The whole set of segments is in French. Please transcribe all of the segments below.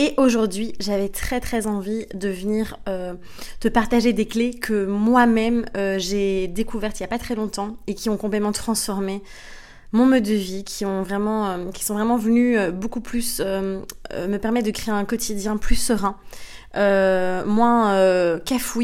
Et aujourd'hui, j'avais très très envie de venir euh, te partager des clés que moi-même euh, j'ai découvertes il n'y a pas très longtemps et qui ont complètement transformé mon mode de vie, qui ont vraiment, euh, qui sont vraiment venus beaucoup plus me permettre de créer un quotidien plus serein, euh, moins euh,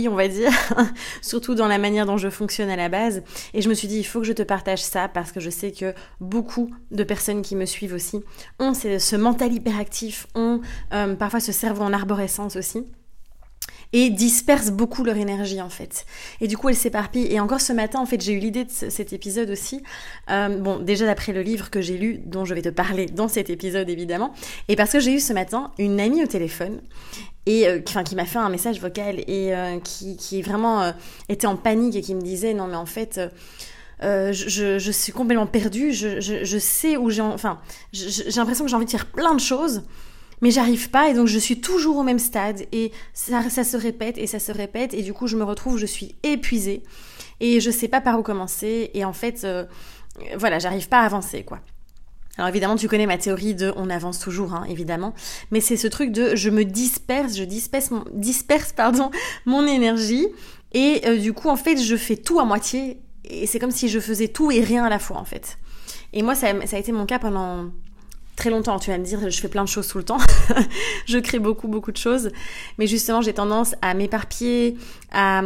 on va dire, surtout dans la manière dont je fonctionne à la base. Et je me suis dit, il faut que je te partage ça parce que je sais que beaucoup de personnes qui me suivent aussi ont ce mental hyperactif, ont euh, parfois ce cerveau en arborescence aussi et dispersent beaucoup leur énergie en fait. Et du coup, elles s'éparpillent. Et encore ce matin, en fait, j'ai eu l'idée de cet épisode aussi. Euh, bon, déjà d'après le livre que j'ai lu, dont je vais te parler dans cet épisode évidemment, et parce que j'ai eu ce matin une amie au téléphone et euh, enfin, qui m'a fait un message vocal et euh, qui, qui vraiment euh, était en panique et qui me disait non mais en fait je, je, suis complètement perdue, je, je, je sais où j'ai enfin j'ai l'impression que j'ai envie de faire plein de choses mais j'arrive pas et donc je suis toujours au même stade et ça, ça se répète et ça se répète et du coup je me retrouve je suis épuisée et je sais pas par où commencer et en fait voilà j'arrive pas à avancer quoi. Alors évidemment, tu connais ma théorie de on avance toujours, hein, évidemment, mais c'est ce truc de je me disperse, je disperse mon, disperse, pardon, mon énergie, et euh, du coup, en fait, je fais tout à moitié, et c'est comme si je faisais tout et rien à la fois, en fait. Et moi, ça, ça a été mon cas pendant très longtemps. Tu vas me dire, je fais plein de choses tout le temps. je crée beaucoup, beaucoup de choses. Mais justement, j'ai tendance à m'éparpiller, à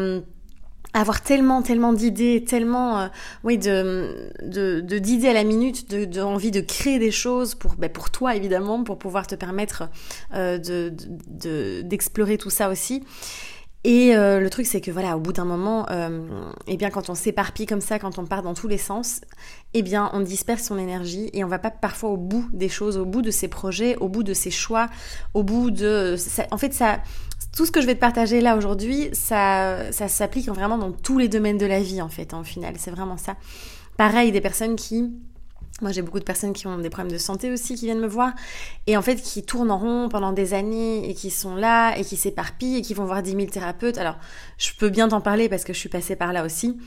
avoir tellement tellement d'idées tellement euh, oui de de d'idées à la minute de, de, envie de créer des choses pour ben, pour toi évidemment pour pouvoir te permettre euh, de d'explorer tout ça aussi et euh, le truc c'est que voilà au bout d'un moment euh, eh bien quand on s'éparpille comme ça quand on part dans tous les sens eh bien on disperse son énergie et on va pas parfois au bout des choses au bout de ses projets au bout de ses choix au bout de en fait ça tout ce que je vais te partager là aujourd'hui, ça, ça s'applique vraiment dans tous les domaines de la vie en fait, en final, c'est vraiment ça. Pareil, des personnes qui moi, j'ai beaucoup de personnes qui ont des problèmes de santé aussi qui viennent me voir et en fait qui tournent en rond pendant des années et qui sont là et qui s'éparpillent et qui vont voir 10 000 thérapeutes. Alors, je peux bien t'en parler parce que je suis passée par là aussi.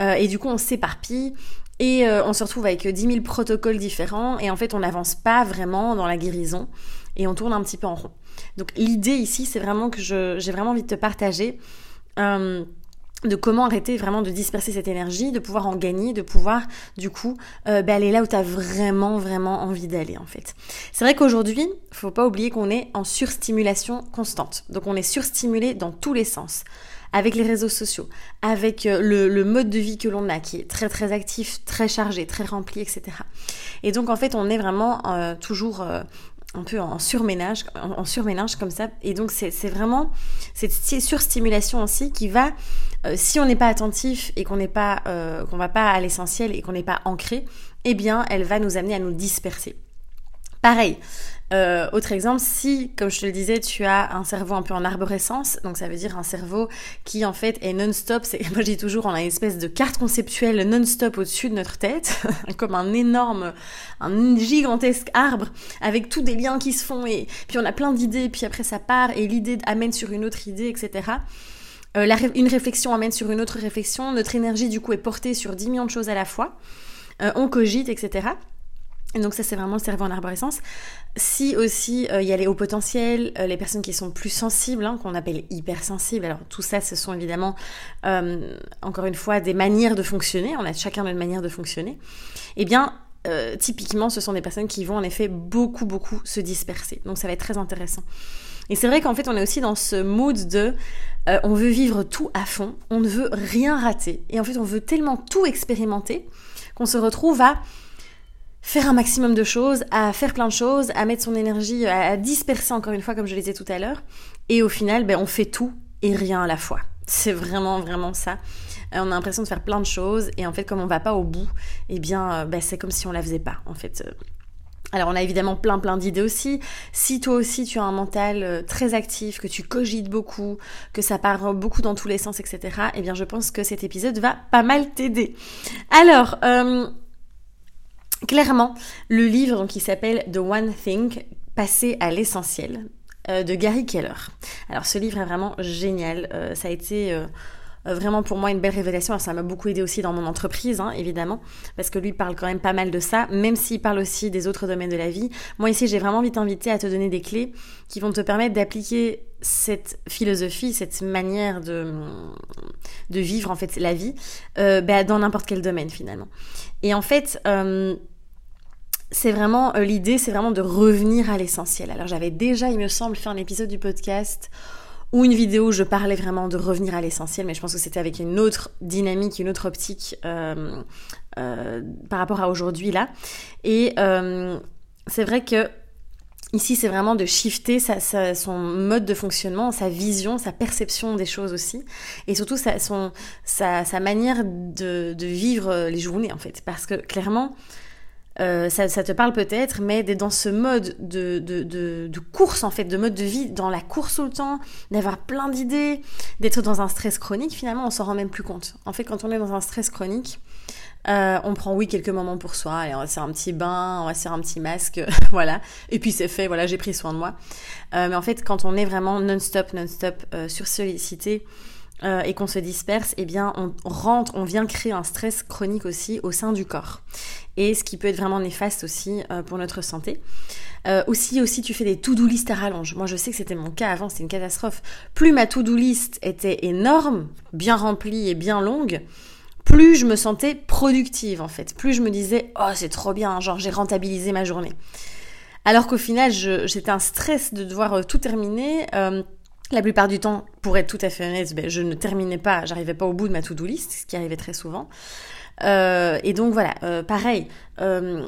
Euh, et du coup, on s'éparpille et euh, on se retrouve avec 10 000 protocoles différents et en fait, on n'avance pas vraiment dans la guérison et on tourne un petit peu en rond. Donc l'idée ici, c'est vraiment que j'ai vraiment envie de te partager euh, de comment arrêter vraiment de disperser cette énergie, de pouvoir en gagner, de pouvoir du coup euh, bah, aller là où tu as vraiment vraiment envie d'aller en fait. C'est vrai qu'aujourd'hui, faut pas oublier qu'on est en surstimulation constante. Donc on est surstimulé dans tous les sens avec les réseaux sociaux, avec euh, le, mode de vie que l'on a, qui est très très actif, très chargé, très rempli, etc. Et donc en fait, on est vraiment toujours un peu en surménage, en, surménage comme ça. Et donc c'est vraiment cette surstimulation aussi qui va, euh, si on n'est pas attentif et qu'on n'est pas, euh, qu'on va pas à l'essentiel et qu'on n'est pas ancré, eh bien elle va nous amener à nous disperser. Pareil, euh, autre exemple, si, comme je te le disais, tu as un cerveau un peu en arborescence, donc ça veut dire un cerveau qui en fait est non-stop, c'est, moi je dis toujours, on a une espèce de carte conceptuelle non-stop au-dessus de notre tête, comme un énorme, un gigantesque arbre, avec tous des liens qui se font, et puis on a plein d'idées, puis après ça part, et l'idée amène sur une autre idée, etc. Euh, une réflexion amène sur une autre réflexion, notre énergie du coup est portée sur 10 millions de choses à la fois, euh, on cogite, etc. Donc ça c'est vraiment le cerveau en arborescence. Si aussi euh, il y a les hauts potentiels, euh, les personnes qui sont plus sensibles, hein, qu'on appelle hypersensibles, alors tout ça ce sont évidemment euh, encore une fois des manières de fonctionner, on a chacun notre manière de fonctionner, eh bien typiquement ce sont des personnes qui vont en effet beaucoup beaucoup se disperser. Donc ça va être très intéressant. Et c'est vrai qu'en fait on est aussi dans ce mood de on veut vivre tout à fond, on ne veut rien rater, et en fait on veut tellement tout expérimenter qu'on se retrouve à faire un maximum de choses, à faire plein de choses, à mettre son énergie, à disperser encore une fois, comme je le disais tout à l'heure. Et au final, ben, on fait tout et rien à la fois. C'est vraiment, vraiment ça. Euh, on a l'impression de faire plein de choses et en fait, comme on va pas au bout, eh bien, euh, ben, c'est comme si on la faisait pas, en fait. Alors on a évidemment plein plein d'idées aussi. Si toi aussi tu as un mental euh, très actif, que tu cogites beaucoup, que ça part beaucoup dans tous les sens, etc. Eh bien je pense que cet épisode va pas mal t'aider. Alors, clairement, le livre qui s'appelle The One Thing, passer à l'essentiel, euh, de Gary Keller. Alors ce livre est vraiment génial. ça a été euh, vraiment pour moi une belle révélation. Alors, ça m'a beaucoup aidé aussi dans mon entreprise, hein, évidemment, parce que lui parle quand même pas mal de ça, même s'il parle aussi des autres domaines de la vie. Moi ici, j'ai vraiment envie t'inviter à te donner des clés qui vont te permettre d'appliquer cette philosophie, cette manière de, de vivre en fait la vie euh, bah, dans n'importe quel domaine finalement. Et en fait, euh, c'est vraiment l'idée, c'est vraiment de revenir à l'essentiel. Alors j'avais déjà, il me semble, fait un épisode du podcast ou une vidéo où je parlais vraiment de revenir à l'essentiel, mais je pense que c'était avec une autre dynamique, une autre optique euh, euh, par rapport à aujourd'hui là. Et euh, c'est vrai que Ici, c'est vraiment de shifter son mode de fonctionnement, sa vision, sa perception des choses aussi, et surtout sa, manière de, vivre les journées en fait. Parce que clairement, euh, ça, te parle peut-être, mais d'être dans ce mode de, de, de, course, en fait, de mode de vie, dans la course tout le temps, d'avoir plein d'idées, d'être dans un stress chronique, finalement, on s'en rend même plus compte. En fait, quand on est dans un stress chronique, euh, on prend, oui, quelques moments pour soi, et on va se faire un petit bain, on va se faire un petit masque, voilà. Et puis c'est fait, voilà, j'ai pris soin de moi. Euh, mais en fait, quand on est vraiment non-stop, non-stop sur sollicité, euh, et qu'on se disperse, eh bien on rentre, on vient créer un stress chronique aussi au sein du corps. Et ce qui peut être vraiment néfaste aussi euh, pour notre santé. Euh, aussi, aussi, tu fais des to-do list à rallonge. Moi, je sais que c'était mon cas avant, c'était une catastrophe. Plus ma to-do list était énorme, bien remplie et bien longue, plus je me sentais productive en fait. Plus je me disais, oh, c'est trop bien, genre j'ai rentabilisé ma journée. Alors qu'au final, j'étais un stress de devoir tout terminer. La plupart du temps, pour être tout à fait honnête, ben, je ne terminais pas, j'arrivais pas au bout de ma to-do list, ce qui arrivait très souvent. Euh, et donc voilà, euh, pareil, euh,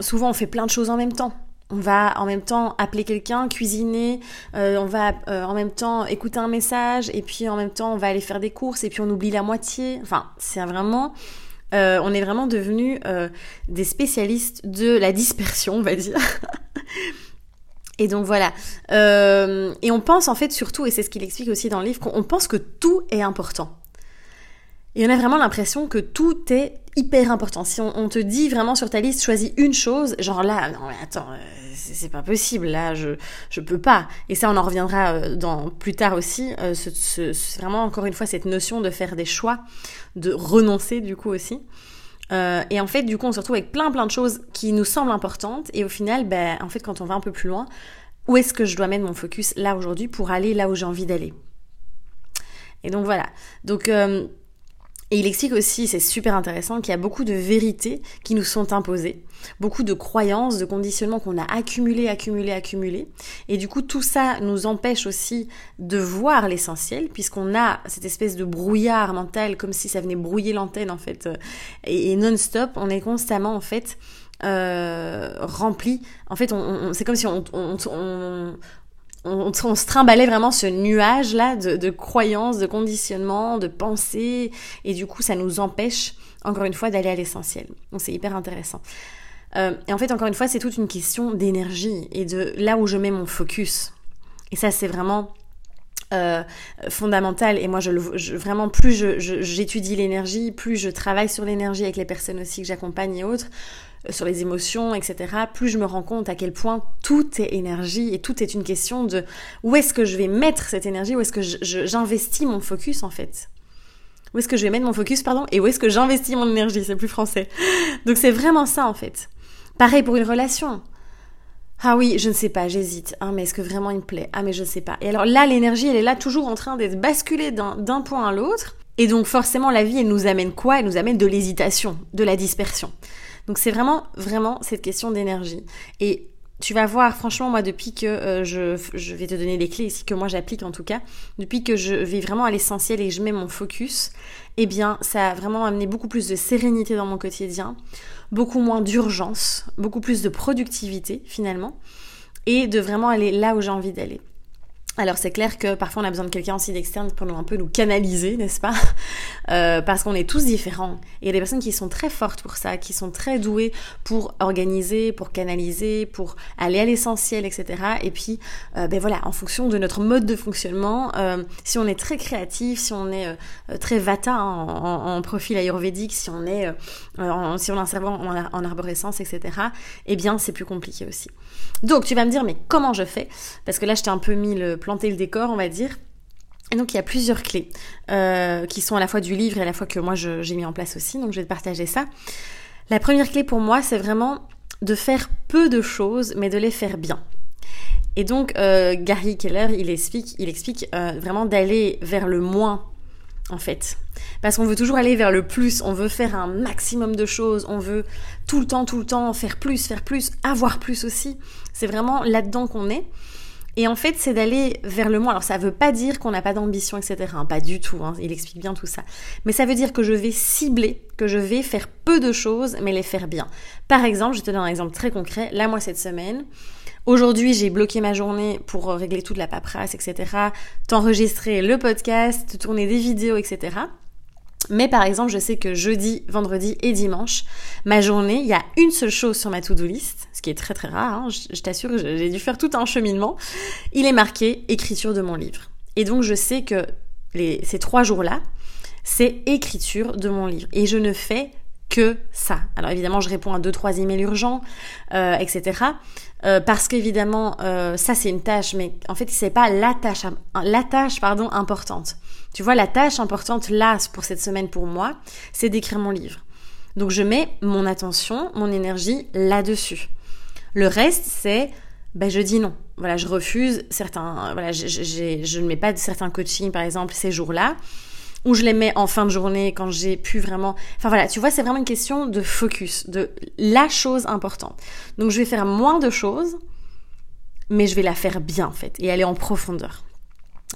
souvent on fait plein de choses en même temps. On va en même temps appeler quelqu'un, cuisiner, on va en même temps écouter un message, et puis en même temps on va aller faire des courses, et puis on oublie la moitié. Enfin, c'est vraiment... on est vraiment devenus des spécialistes de la dispersion, on va dire. Et donc voilà. Euh, et on pense en fait surtout, et c'est ce qu'il explique aussi dans le livre, qu'on pense que tout est important. Et on a vraiment l'impression que tout est hyper important. Si on, te dit vraiment sur ta liste, choisis une chose, genre là, non mais attends, euh, c'est pas possible, là, je, je peux pas. Et ça, on en reviendra euh, dans, plus tard aussi. C'est vraiment encore une fois cette notion de faire des choix, de renoncer du coup aussi. Euh, et en fait, du coup, on se retrouve avec plein plein de choses qui nous semblent importantes. Et au final, ben, en fait, quand on va un peu plus loin, où est-ce que je dois mettre mon focus là aujourd'hui pour aller là où j'ai envie d'aller? Et donc voilà. Donc euh, et il explique aussi, c'est super intéressant, qu'il y a beaucoup de vérités qui nous sont imposées, beaucoup de croyances, de conditionnements qu'on a accumulés, accumulés, accumulés. Et du coup, tout ça nous empêche aussi de voir l'essentiel, puisqu'on a cette espèce de brouillard mental, comme si ça venait brouiller l'antenne, en fait. Et, non-stop, on est constamment, en fait, euh, rempli. En fait, c'est comme si on, se trimballait vraiment ce nuage-là de, croyances, de conditionnements, de pensées, et du coup, ça nous empêche, encore une fois, d'aller à l'essentiel. Donc, c'est hyper intéressant. Euh, et en fait, encore une fois, c'est toute une question d'énergie et de là où je mets mon focus. Et ça, c'est vraiment euh, fondamental. Et moi, je, vraiment, plus j'étudie l'énergie, plus je travaille sur l'énergie avec les personnes aussi que j'accompagne et autres, sur les émotions, etc., plus je me rends compte à quel point tout est énergie et tout est une question de où est-ce que je vais mettre cette énergie, où est-ce que j'investis mon focus en fait. Où est-ce que je vais mettre mon focus, pardon, et où est-ce que j'investis mon énergie, c'est plus français. Donc c'est vraiment ça en fait. Pareil pour une relation. Ah oui, je ne sais pas, j'hésite. Ah, mais est-ce que vraiment il me plaît? Ah, mais je ne sais pas. Et alors là, l'énergie, elle est là toujours en train d'être basculée d'un point à l'autre. Et donc forcément, la vie, elle nous amène quoi? Elle nous amène de l'hésitation, de la dispersion. Donc c'est vraiment, vraiment cette question d'énergie. Tu vas voir, franchement, moi, depuis que euh, je, je, vais te donner les clés ici, que moi j'applique en tout cas, depuis que je vais vraiment à l'essentiel et je mets mon focus, eh bien, ça a vraiment amené beaucoup plus de sérénité dans mon quotidien, beaucoup moins d'urgence, beaucoup plus de productivité finalement, et de vraiment aller là où j'ai envie d'aller. Alors c'est clair que parfois on a besoin de quelqu'un aussi d'externe pour nous un peu nous canaliser, n'est-ce pas? Euh, Parce qu'on est tous différents. Il y a des personnes qui sont très fortes pour ça, qui sont très douées pour organiser, pour canaliser, pour aller à l'essentiel, etc. Et puis, euh, ben voilà, en fonction de notre mode de fonctionnement, euh, si on est très créatif, si on est très vata en, profil ayurvédique, si on est, si on a un en, en arborescence, etc. Eh bien, c'est plus compliqué aussi. Donc tu vas me dire, mais comment je fais? Parce que là, je t'ai un peu mis le planter le décor, on va dire. Et donc il y a plusieurs clés euh, qui sont à la fois du livre et à la fois que moi j'ai mis en place aussi, donc je vais te partager ça. La première clé pour moi, c'est vraiment de faire peu de choses, mais de les faire bien. Et donc euh, Gary Keller, il explique, il explique euh, vraiment d'aller vers le moins en fait. Parce qu'on veut toujours aller vers le plus, on veut faire un maximum de choses, on veut tout le temps, tout le temps faire plus, faire plus, avoir plus aussi. C'est vraiment là-dedans qu'on est. Et en fait, c'est d'aller vers le moins. Alors, ça veut pas dire qu'on n'a pas d'ambition, etc. Hein, pas du tout. Hein, il explique bien tout ça. Mais ça veut dire que je vais cibler, que je vais faire peu de choses, mais les faire bien. Par exemple, je te donne un exemple très concret. Là, moi, cette semaine, Aujourd'hui, j'ai bloqué ma journée pour régler toute la paperasse, etc. T'enregistrer le podcast, tourner des vidéos, etc. Mais par exemple, je sais que jeudi, vendredi et dimanche, ma journée, il y a une seule chose sur ma to-do list, qui est très très rare, hein, je, t'assure, j'ai dû faire tout un cheminement. Il est marqué écriture de mon livre. Et donc je sais que ces trois jours-là, c'est écriture de mon livre. Et je ne fais que ça. Alors évidemment, je réponds à deux, trois emails urgents, euh, etc. Euh, parce qu'évidemment, euh, ça c'est une tâche, mais en fait, c'est pas la tâche, la tâche pardon importante. Tu vois, la tâche importante là pour cette semaine pour moi, c'est d'écrire mon livre. Donc je mets mon attention, mon énergie là-dessus. Le reste, c'est, ben je dis non. Voilà, je refuse certains, voilà, je ne mets pas de certains coachings par exemple ces jours-là ou je les mets en fin de journée quand j'ai pu vraiment... Enfin voilà, tu vois, c'est vraiment une question de focus, de la chose importante. Donc je vais faire moins de choses, mais je vais la faire bien en fait, et aller en profondeur.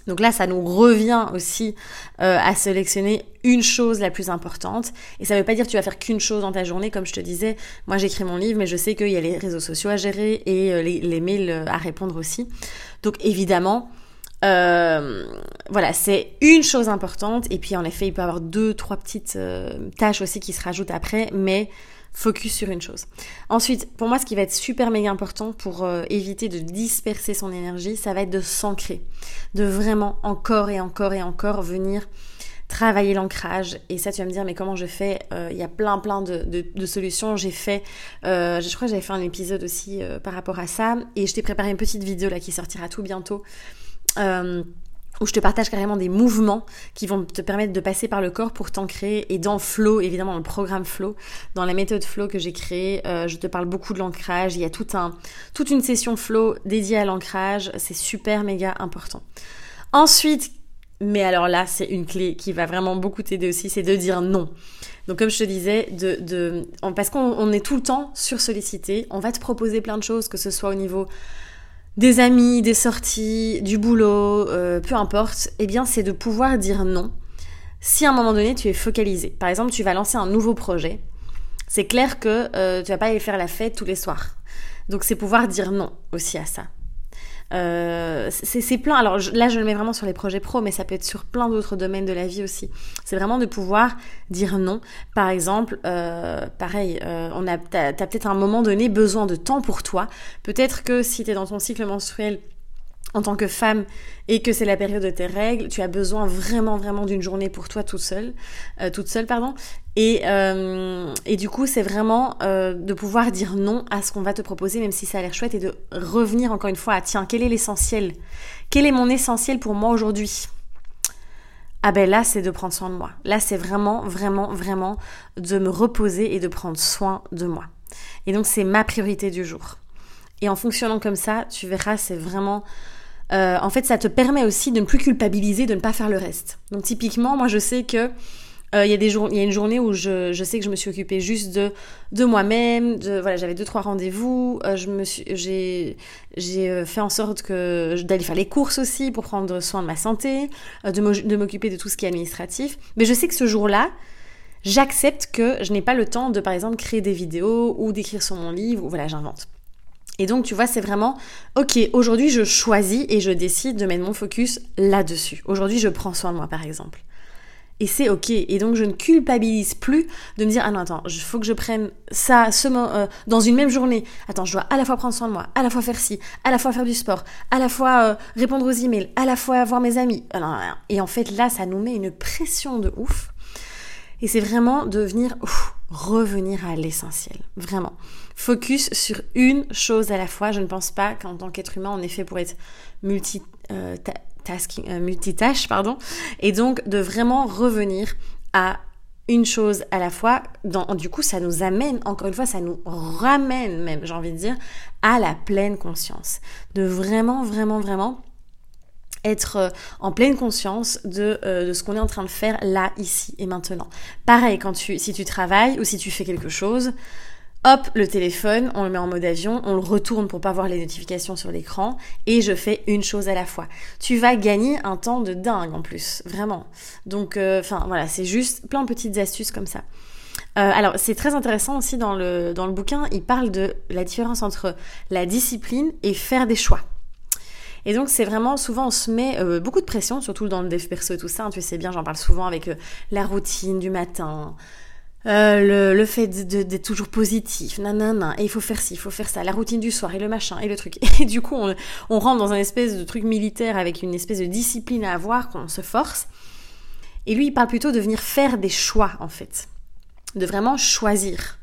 Donc là, ça nous revient aussi euh, à sélectionner une chose la plus importante. Et ça ne veut pas dire que tu vas faire qu'une chose dans ta journée, comme je te disais. Moi, j'écris mon livre, mais je sais qu'il y a les réseaux sociaux à gérer et euh, les, les, mails euh, à répondre aussi. Donc évidemment, voilà, c'est une chose importante. Et puis en effet, il peut y avoir deux, trois petites tâches aussi qui se rajoutent après, mais focus sur une chose. Ensuite, pour moi, ce qui va être super méga important pour euh, éviter de disperser son énergie, ça va être de s'ancrer, de vraiment encore et encore et encore venir travailler l'ancrage. Et ça, tu vas me dire, mais comment je fais Il y a plein, plein de, solutions. J'ai fait, je crois que j'avais fait un épisode aussi par rapport à ça. Et je t'ai préparé une petite vidéo là qui sortira tout bientôt euh, où je te partage carrément des mouvements qui vont te permettre de passer par le corps pour t'ancrer. Et dans Flow, évidemment, dans le programme Flow, dans la méthode Flow que j'ai créée, euh, je te parle beaucoup de l'ancrage. Il y a un, toute une session Flow dédiée à l'ancrage. C'est super méga important. Ensuite, mais alors là, c'est une clé qui va vraiment beaucoup t'aider aussi, c'est de dire non. Donc comme je te disais, de parce qu'on est tout le temps sur sollicité, on va te proposer plein de choses, que ce soit au niveau des amis, des sorties, du boulot, euh, peu importe, eh bien c'est de pouvoir dire non si à un moment donné tu es focalisé. Par exemple, tu vas lancer un nouveau projet. C'est clair que euh, tu vas pas aller faire la fête tous les soirs. Donc c'est pouvoir dire non aussi à ça. Euh, c'est plein. Alors là, je le mets vraiment sur les projets pro, mais ça peut être sur plein d'autres domaines de la vie aussi. C'est vraiment de pouvoir dire non. Par exemple, euh, pareil, euh, on a, t'as, peut-être à un moment donné besoin de temps pour toi. Peut-être que si tu es dans ton cycle menstruel en tant que femme et que c'est la période de tes règles, tu as besoin vraiment vraiment d'une journée pour toi toute seule, euh, toute seule pardon. Et, euh, et du coup, c'est vraiment euh, de pouvoir dire non à ce qu'on va te proposer, même si ça a l'air chouette, et de revenir encore une fois à tiens, quel est l'essentiel? Quel est mon essentiel pour moi aujourd'hui? Ah ben là, c'est de prendre soin de moi. Là, c'est vraiment, vraiment, vraiment de me reposer et de prendre soin de moi. Et donc, c'est ma priorité du jour. Et en fonctionnant comme ça, tu verras, c'est vraiment euh, en fait, ça te permet aussi de ne plus culpabiliser, de ne pas faire le reste. Donc typiquement, moi je sais que euh, il y a des jours, y a une journée où je, je, sais que je me suis occupée juste de de moi-même, de voilà, j'avais deux trois rendez-vous, euh, je me suis j'ai j'ai fait en sorte que d'aller faire les courses aussi pour prendre soin de ma santé, de m'occuper de tout ce qui est administratif. Mais je sais que ce jour-là, j'accepte que je n'ai pas le temps de par exemple créer des vidéos ou d'écrire sur mon livre ou voilà, j'invente. Et donc, tu vois, c'est vraiment, ok, aujourd'hui, je choisis et je décide de mettre mon focus là-dessus. Aujourd'hui, je prends soin de moi, par exemple. Et c'est ok. Et donc, je ne culpabilise plus de me dire, ah non, attends, il faut que je prenne ça euh, dans une même journée. Attends, je dois à la fois prendre soin de moi, à la fois faire ci, à la fois faire du sport, à la fois euh, répondre aux emails, à la fois voir mes amis. Et en fait, là, ça nous met une pression de ouf. Et c'est vraiment de venir revenir à l'essentiel. Vraiment. Focus sur une chose à la fois. Je ne pense pas qu'en tant qu'être humain, on est fait pour être euh, euh, multitâche, pardon. Et donc de vraiment revenir à une chose à la fois. Du coup, ça nous amène, encore une fois, ça nous ramène même, j'ai envie de dire, à la pleine conscience. De vraiment, vraiment, vraiment être euh, en pleine conscience de, euh, de ce qu'on est en train de faire là, ici et maintenant. Pareil, quand tu, si tu travailles ou si tu fais quelque chose, hop, le téléphone, on le met en mode avion, on le retourne pour pas voir les notifications sur l'écran et je fais une chose à la fois. Tu vas gagner un temps de dingue en plus, vraiment. Donc, euh, enfin voilà, c'est juste plein de petites astuces comme ça. alors, c'est très intéressant aussi dans le, dans le bouquin, il parle de la différence entre la discipline et faire des choix. Et donc c'est vraiment souvent on se met euh, beaucoup de pression, surtout dans le dev perso et tout ça. Hein, tu sais bien, j'en parle souvent avec euh, la routine du matin. Euh, le, fait d'être toujours positif, nanana, et il faut faire ci, il faut faire ça, la routine du soir et le machin et le truc. Et du coup, on, on rentre dans un espèce de truc militaire avec une espèce de discipline à avoir, qu'on se force. Et lui, il parle plutôt de venir faire des choix, en fait. De vraiment choisir.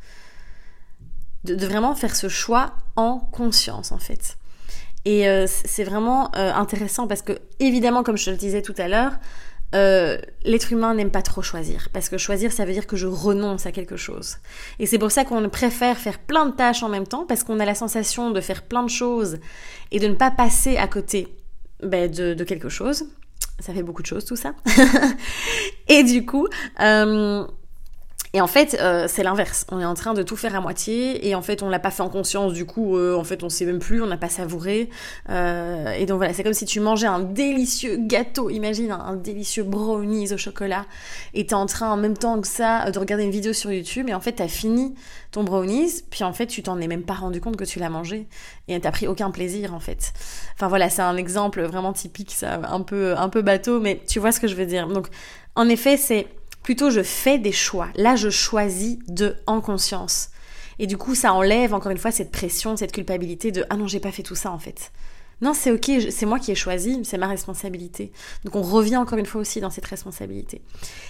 De vraiment faire ce choix en conscience, en fait. Et euh, c'est vraiment euh, intéressant parce que, évidemment, comme je te le disais tout à l'heure, euh, l'être humain n'aime pas trop choisir. Parce que choisir, ça veut dire que je renonce à quelque chose. Et c'est pour ça qu'on préfère faire plein de tâches en même temps, parce qu'on a la sensation de faire plein de choses et de ne pas passer à côté ben, de, de, quelque chose. Ça fait beaucoup de choses tout ça. et du coup, et en fait, euh, c'est l'inverse. On est en train de tout faire à moitié et en fait, on l'a pas fait en conscience. Du coup, euh, en fait, on sait même plus, on n'a pas savouré. Euh, et donc voilà, c'est comme si tu mangeais un délicieux gâteau. Imagine un, délicieux brownies au chocolat et t'es en train en même temps que ça de regarder une vidéo sur YouTube et en fait, t'as fini ton brownies. Puis en fait, tu t'en es même pas rendu compte que tu l'as mangé et t'as pris aucun plaisir en fait. Enfin voilà, c'est un exemple vraiment typique, ça, un peu un peu bateau, mais tu vois ce que je veux dire. Donc en effet, c'est Plutôt, je fais des choix. Là, je choisis de en conscience. Et du coup, ça enlève encore une fois cette pression, cette culpabilité de ah non, j'ai pas fait tout ça en fait. Non, c'est ok, c'est moi qui ai choisi, c'est ma responsabilité. Donc on revient encore une fois aussi dans cette responsabilité.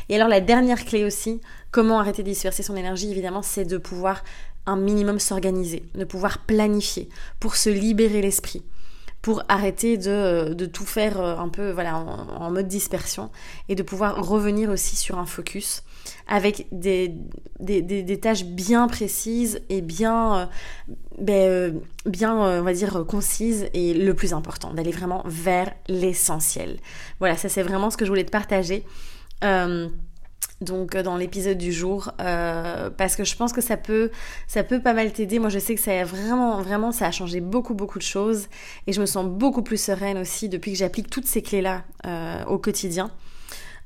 Et alors la dernière clé aussi, comment arrêter de disperser son énergie, évidemment, c'est de pouvoir un minimum s'organiser, de pouvoir planifier pour se libérer l'esprit pour arrêter de, de, tout faire euh, un peu voilà, en, mode dispersion et de pouvoir revenir aussi sur un focus avec des, des, des, tâches bien précises et bien, euh, ben, euh, bien on va dire, concises et le plus important, d'aller vraiment vers l'essentiel. Voilà, ça c'est vraiment ce que je voulais te partager donc euh, dans l'épisode du jour euh, parce que je pense que ça peut ça peut pas mal t'aider. Moi je sais que ça a vraiment vraiment ça a changé beaucoup beaucoup de choses. Et je me sens beaucoup plus sereine aussi depuis que j'applique toutes ces clés là euh, au quotidien.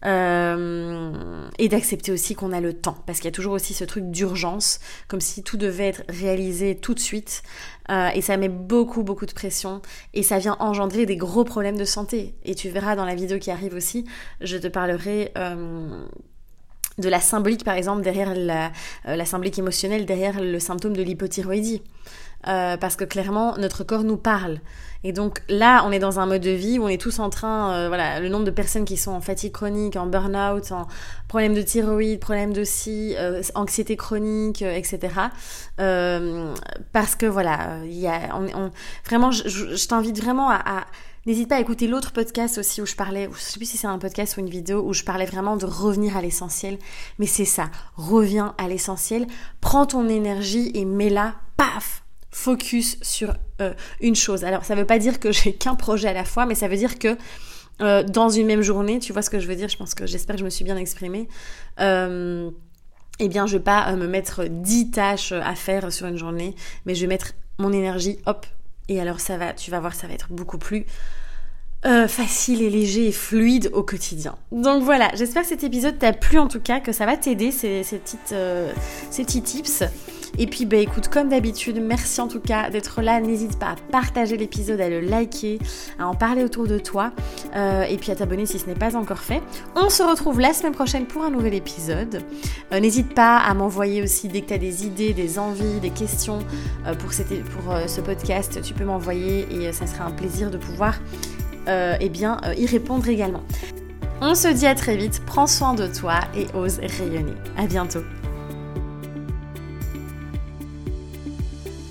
Et d'accepter aussi qu'on a le temps. Parce qu'il y a toujours aussi ce truc d'urgence comme si tout devait être réalisé tout de suite. Et ça met beaucoup beaucoup de pression. Et ça vient engendrer des gros problèmes de santé. Et tu verras dans la vidéo qui arrive aussi je te parlerai de la symbolique, par exemple, derrière la, euh, la symbolique émotionnelle, derrière le symptôme de l'hypothyroïdie. Euh, parce que clairement, notre corps nous parle. Et donc là, on est dans un mode de vie où on est tous en train, euh, voilà, le nombre de personnes qui sont en fatigue chronique, en burn-out, en problème de thyroïde, problème de si, anxiété chronique, etc. parce que voilà, il y a, on, vraiment, je, je t'invite vraiment à N'hésite pas à écouter l'autre podcast aussi où je parlais, je sais plus si c'est un podcast ou une vidéo, où je parlais vraiment de revenir à l'essentiel. Mais c'est ça, reviens à l'essentiel, prends ton énergie et mets-la, paf, focus sur euh, une chose. Alors ça veut pas dire que j'ai qu'un projet à la fois, mais ça veut dire que euh, dans une même journée, tu vois ce que je veux dire, je pense que j'espère que je me suis bien exprimée. Euh, eh bien, je vais pas me mettre 10 tâches à faire sur une journée, mais je vais mettre mon énergie, hop, et alors ça va, tu vas voir, ça va être beaucoup plus euh, facile et léger et fluide au quotidien. Donc voilà, j'espère que cet épisode t'a plu en tout cas, que ça va t'aider ces, euh, ces petits tips. Et puis bah écoute, comme d'habitude, merci en tout cas d'être là. N'hésite pas à partager l'épisode, à le liker, à en parler autour de toi euh, et puis à t'abonner si ce n'est pas encore fait. On se retrouve la semaine prochaine pour un nouvel épisode. Euh, n'hésite pas à m'envoyer aussi dès que tu as des idées, des envies, des questions euh, pour, pour ce podcast, tu peux m'envoyer et ça sera un plaisir de pouvoir eh bien, y répondre également. On se dit à très vite, prends soin de toi et ose rayonner. À bientôt.